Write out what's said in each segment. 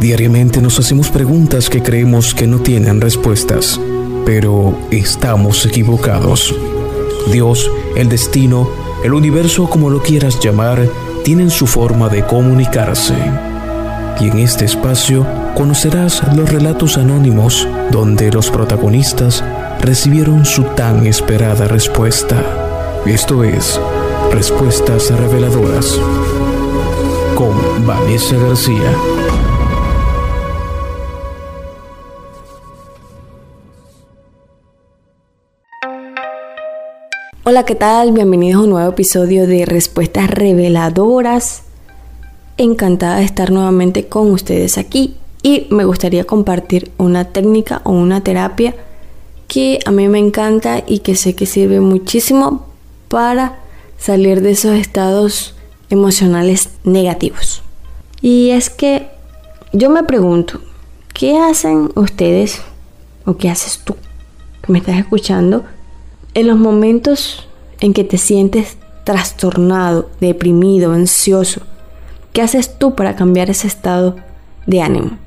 Diariamente nos hacemos preguntas que creemos que no tienen respuestas, pero estamos equivocados. Dios, el destino, el universo como lo quieras llamar, tienen su forma de comunicarse. Y en este espacio conocerás los relatos anónimos donde los protagonistas recibieron su tan esperada respuesta. Esto es Respuestas Reveladoras con Vanessa García. Hola, ¿qué tal? Bienvenidos a un nuevo episodio de Respuestas Reveladoras. Encantada de estar nuevamente con ustedes aquí y me gustaría compartir una técnica o una terapia que a mí me encanta y que sé que sirve muchísimo para salir de esos estados emocionales negativos. Y es que yo me pregunto, ¿qué hacen ustedes o qué haces tú que me estás escuchando en los momentos en que te sientes trastornado, deprimido, ansioso, ¿qué haces tú para cambiar ese estado de ánimo?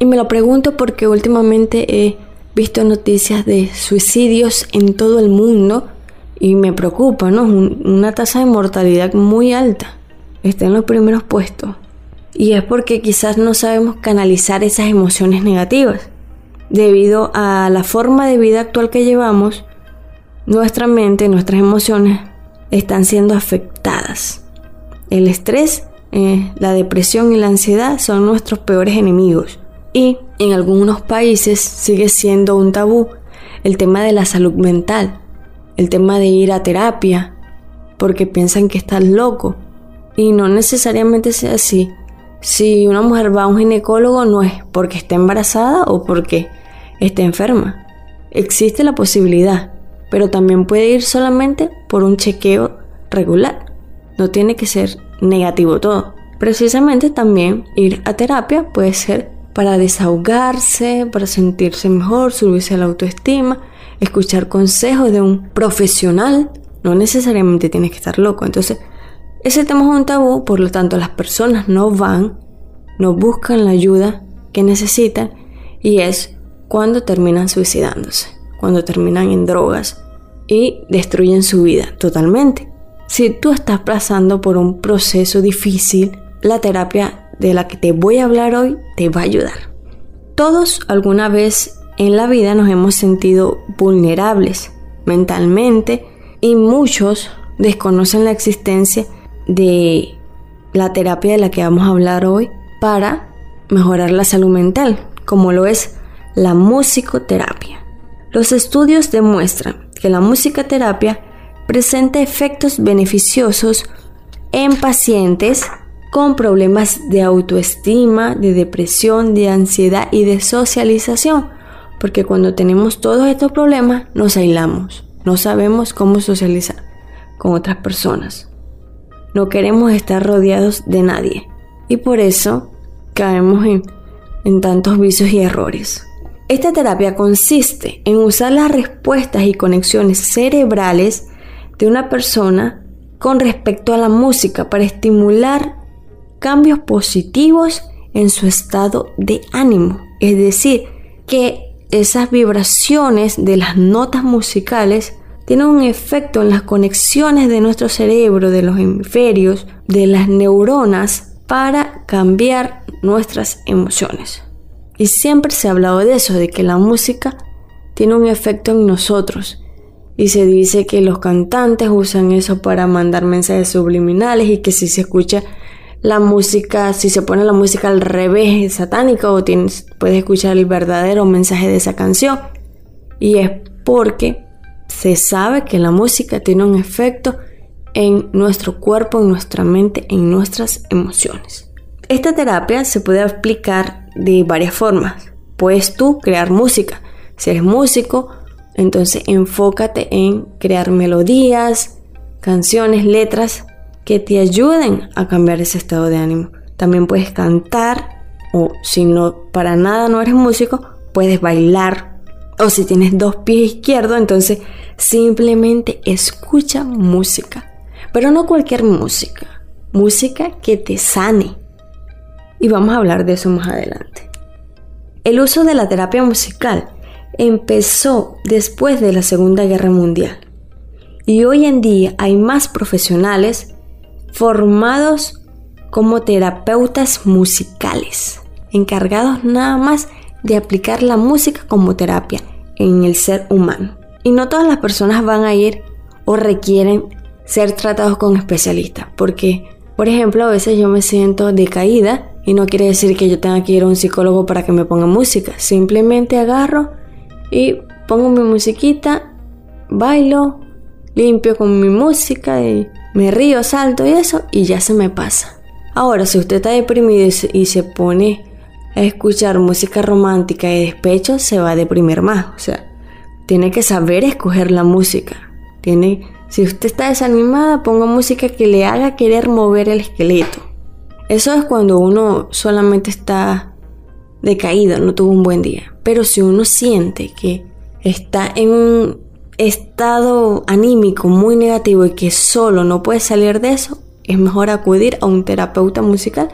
Y me lo pregunto porque últimamente he visto noticias de suicidios en todo el mundo y me preocupa, ¿no? Una tasa de mortalidad muy alta. Está en los primeros puestos. Y es porque quizás no sabemos canalizar esas emociones negativas. Debido a la forma de vida actual que llevamos, nuestra mente, nuestras emociones están siendo afectadas. El estrés, eh, la depresión y la ansiedad son nuestros peores enemigos. Y en algunos países sigue siendo un tabú el tema de la salud mental, el tema de ir a terapia, porque piensan que estás loco. Y no necesariamente sea así. Si una mujer va a un ginecólogo no es porque está embarazada o porque está enferma. Existe la posibilidad pero también puede ir solamente por un chequeo regular. No tiene que ser negativo todo. Precisamente también ir a terapia puede ser para desahogarse, para sentirse mejor, subirse a la autoestima, escuchar consejos de un profesional. No necesariamente tienes que estar loco. Entonces, ese tema es un tabú, por lo tanto las personas no van, no buscan la ayuda que necesitan y es cuando terminan suicidándose cuando terminan en drogas y destruyen su vida totalmente. Si tú estás pasando por un proceso difícil, la terapia de la que te voy a hablar hoy te va a ayudar. Todos alguna vez en la vida nos hemos sentido vulnerables mentalmente y muchos desconocen la existencia de la terapia de la que vamos a hablar hoy para mejorar la salud mental, como lo es la musicoterapia. Los estudios demuestran que la musicoterapia presenta efectos beneficiosos en pacientes con problemas de autoestima, de depresión, de ansiedad y de socialización, porque cuando tenemos todos estos problemas nos aislamos, no sabemos cómo socializar con otras personas, no queremos estar rodeados de nadie. Y por eso caemos en, en tantos vicios y errores. Esta terapia consiste en usar las respuestas y conexiones cerebrales de una persona con respecto a la música para estimular cambios positivos en su estado de ánimo. Es decir, que esas vibraciones de las notas musicales tienen un efecto en las conexiones de nuestro cerebro, de los hemisferios, de las neuronas, para cambiar nuestras emociones. Y siempre se ha hablado de eso, de que la música tiene un efecto en nosotros. Y se dice que los cantantes usan eso para mandar mensajes subliminales y que si se escucha la música, si se pone la música al revés es satánica o tienes, puedes escuchar el verdadero mensaje de esa canción. Y es porque se sabe que la música tiene un efecto en nuestro cuerpo, en nuestra mente, en nuestras emociones. Esta terapia se puede aplicar de varias formas. Puedes tú crear música. Si eres músico, entonces enfócate en crear melodías, canciones, letras que te ayuden a cambiar ese estado de ánimo. También puedes cantar o si no para nada no eres músico, puedes bailar. O si tienes dos pies izquierdos, entonces simplemente escucha música. Pero no cualquier música. Música que te sane, y vamos a hablar de eso más adelante. El uso de la terapia musical empezó después de la Segunda Guerra Mundial y hoy en día hay más profesionales formados como terapeutas musicales, encargados nada más de aplicar la música como terapia en el ser humano. Y no todas las personas van a ir o requieren ser tratados con especialistas, porque, por ejemplo, a veces yo me siento decaída y no quiere decir que yo tenga que ir a un psicólogo para que me ponga música, simplemente agarro y pongo mi musiquita, bailo, limpio con mi música y me río, salto y eso y ya se me pasa. Ahora, si usted está deprimido y se, pone a escuchar música romántica y despecho, se va a deprimir más. O sea, tiene que saber escoger la música. Tiene, si usted está desanimada, ponga música que le haga querer mover el esqueleto. Eso es cuando uno solamente está decaído, no tuvo un buen día. Pero si uno siente que está en un estado anímico muy negativo y que solo no puede salir de eso, es mejor acudir a un terapeuta musical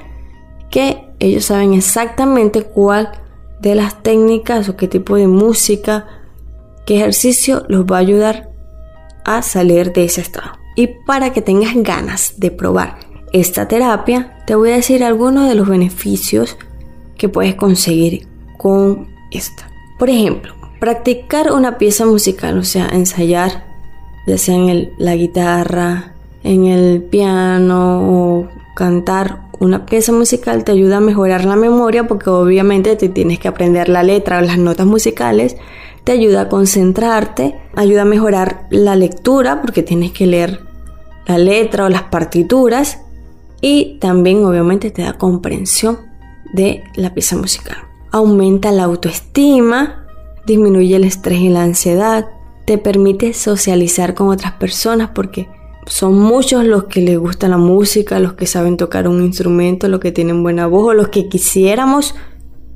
que ellos saben exactamente cuál de las técnicas o qué tipo de música, qué ejercicio los va a ayudar a salir de ese estado. Y para que tengas ganas de probar esta terapia, te voy a decir algunos de los beneficios que puedes conseguir con esta. Por ejemplo, practicar una pieza musical, o sea, ensayar, ya sea en la guitarra, en el piano o cantar. Una pieza musical te ayuda a mejorar la memoria porque obviamente te tienes que aprender la letra o las notas musicales, te ayuda a concentrarte, ayuda a mejorar la lectura porque tienes que leer la letra o las partituras y también obviamente te da comprensión de la pieza musical. Aumenta la autoestima, disminuye el estrés y la ansiedad, te permite socializar con otras personas porque son muchos los que les gusta la música, los que saben tocar un instrumento, los que tienen buena voz o los que quisiéramos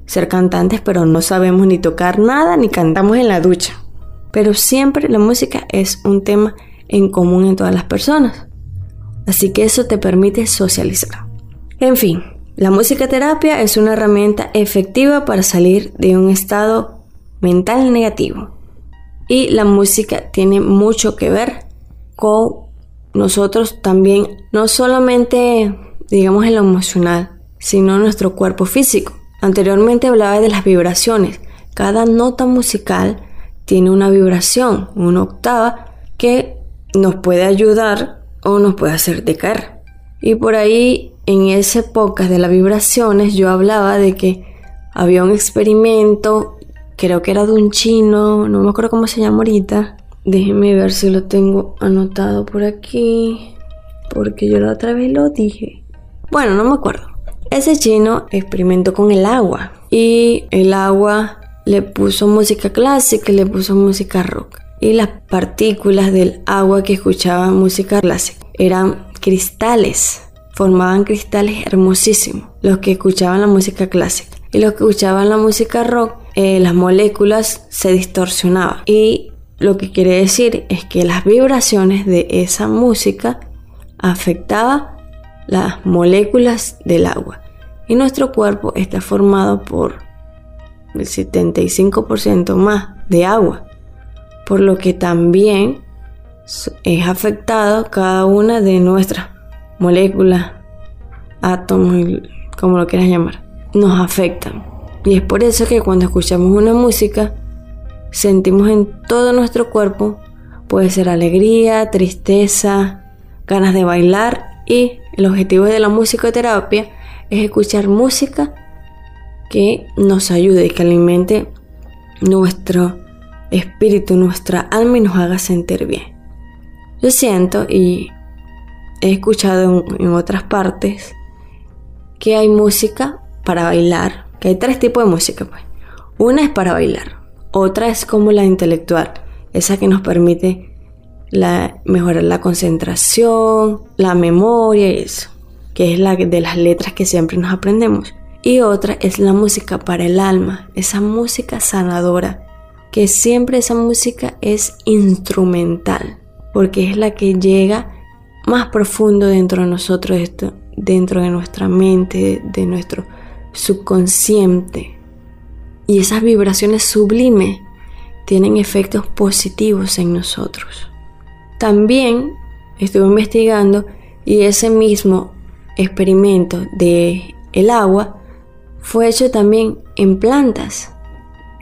ser cantantes pero no sabemos ni tocar nada ni cantamos en la ducha. Pero siempre la música es un tema en común en todas las personas. Así que eso te permite socializar. En fin, la música terapia es una herramienta efectiva para salir de un estado mental negativo. Y la música tiene mucho que ver con nosotros también, no solamente digamos en lo emocional, sino nuestro cuerpo físico. Anteriormente hablaba de las vibraciones. Cada nota musical tiene una vibración, una octava, que nos puede ayudar o nos puede hacer decaer. Y por ahí, en ese podcast de las vibraciones, yo hablaba de que había un experimento creo que era de un chino, no me acuerdo cómo se llama ahorita. Déjenme ver si lo tengo anotado por aquí, porque yo la otra vez lo dije. Bueno, no me acuerdo. Ese chino experimentó con el agua y el agua le puso música clásica y le puso música rock. Y las partículas del agua que escuchaba música clásica eran cristales, formaban cristales hermosísimos, los que escuchaban la música clásica. Y los que escuchaban la música rock eh, las moléculas se distorsionaban. Y lo que quiere decir es que las vibraciones de esa música afectaban las moléculas del agua. Y nuestro cuerpo está formado por el 75% más de agua. Por lo que también es afectado cada una de nuestras moléculas, átomos, como lo quieras llamar. Nos afectan. Y es por eso que cuando escuchamos una música, sentimos en todo nuestro cuerpo, puede ser alegría, tristeza, ganas de bailar y el objetivo de la musicoterapia es escuchar música que nos ayude y que alimente nuestro espíritu, nuestra alma y nos haga sentir bien. Yo siento y he escuchado en, otras partes que hay música para bailar, que hay tres tipos de música, pues. Una es para bailar, otra es como la intelectual, esa que nos permite la, mejorar la concentración, la memoria y eso, que es la de las letras que siempre nos aprendemos. Y otra es la música para el alma, esa música sanadora, que siempre esa música es instrumental, porque es la que llega más profundo dentro de nosotros, dentro de nuestra mente, de nuestro subconsciente y esas vibraciones sublimes tienen efectos positivos en nosotros. También estuve investigando y ese mismo experimento de el agua fue hecho también en plantas.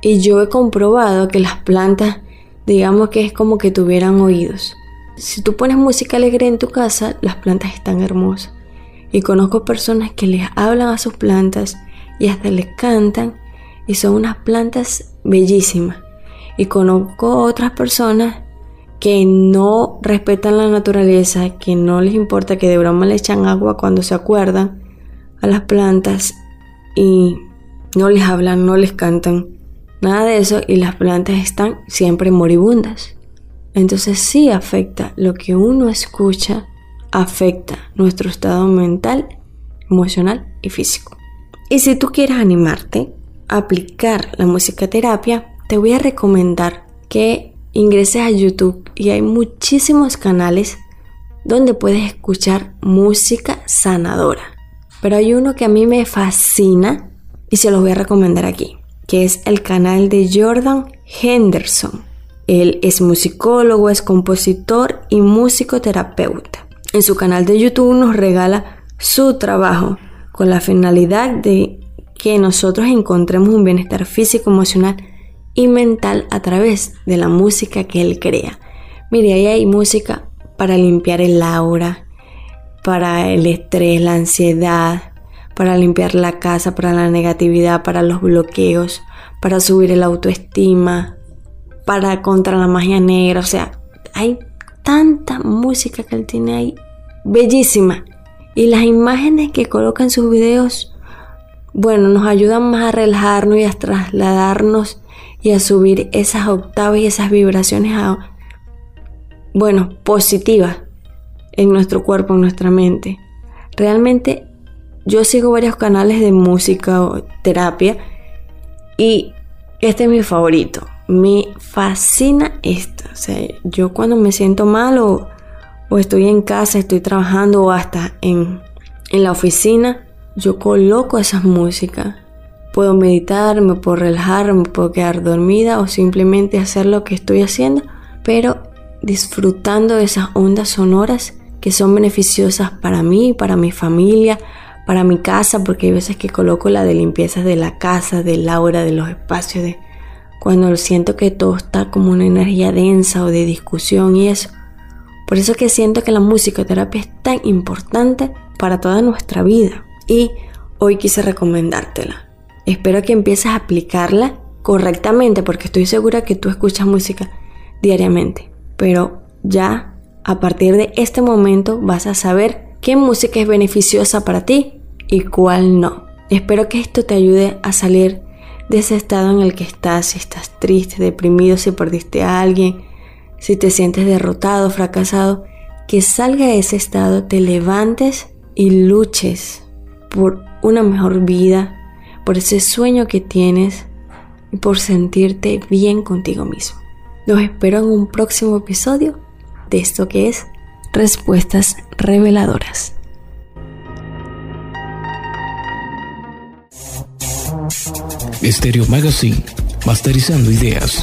Y yo he comprobado que las plantas, digamos que es como que tuvieran oídos. Si tú pones música alegre en tu casa, las plantas están hermosas. Y conozco personas que les hablan a sus plantas y hasta les cantan y son unas plantas bellísimas. Y conozco otras personas que no respetan la naturaleza, que no les importa que de broma le echan agua cuando se acuerdan a las plantas y no les hablan, no les cantan, nada de eso y las plantas están siempre moribundas. Entonces sí afecta lo que uno escucha, afecta nuestro estado mental, emocional y físico. Y si tú quieres animarte a aplicar la musicoterapia, te voy a recomendar que ingreses a YouTube y hay muchísimos canales donde puedes escuchar música sanadora. Pero hay uno que a mí me fascina y se los voy a recomendar aquí, que es el canal de Jordan Henderson. Él es musicólogo, es compositor y musicoterapeuta. En su canal de YouTube nos regala su trabajo con la finalidad de que nosotros encontremos un bienestar físico, emocional y mental a través de la música que él crea. Mire, ahí hay música para limpiar el aura, para el estrés, la ansiedad, para limpiar la casa, para la negatividad, para los bloqueos, para subir el autoestima, para contra la magia negra. O sea, hay tanta música que él tiene ahí, bellísima. Y las imágenes que coloca en sus videos, bueno, nos ayudan más a relajarnos y a trasladarnos y a subir esas octavas y esas vibraciones a, bueno, positivas en nuestro cuerpo, en nuestra mente. Realmente yo sigo varios canales de música o terapia y este es mi favorito. Me fascina esto. O sea, yo cuando me siento mal o, estoy en casa, estoy trabajando o hasta en, en la oficina, yo coloco esas músicas Puedo meditar, me puedo relajar, me puedo quedar dormida o simplemente hacer lo que estoy haciendo, pero disfrutando de esas ondas sonoras que son beneficiosas para mí, para mi familia, para mi casa, porque hay veces que coloco la de limpieza de la casa, del aura, de los espacios, de cuando siento que todo está como una energía densa o de discusión y eso. Por eso que siento que la musicoterapia es tan importante para toda nuestra vida y hoy quise recomendártela. Espero que empieces a aplicarla correctamente porque estoy segura que tú escuchas música diariamente. Pero ya a partir de este momento vas a saber qué música es beneficiosa para ti y cuál no. Espero que esto te ayude a salir de ese estado en el que estás, si estás triste, deprimido, si perdiste a alguien, si te sientes derrotado, fracasado, que salga de ese estado, te levantes y luches por una mejor vida, por ese sueño que tienes y por sentirte bien contigo mismo. Los espero en un próximo episodio de esto que es Respuestas Reveladoras. Estéreo Magazine, masterizando ideas.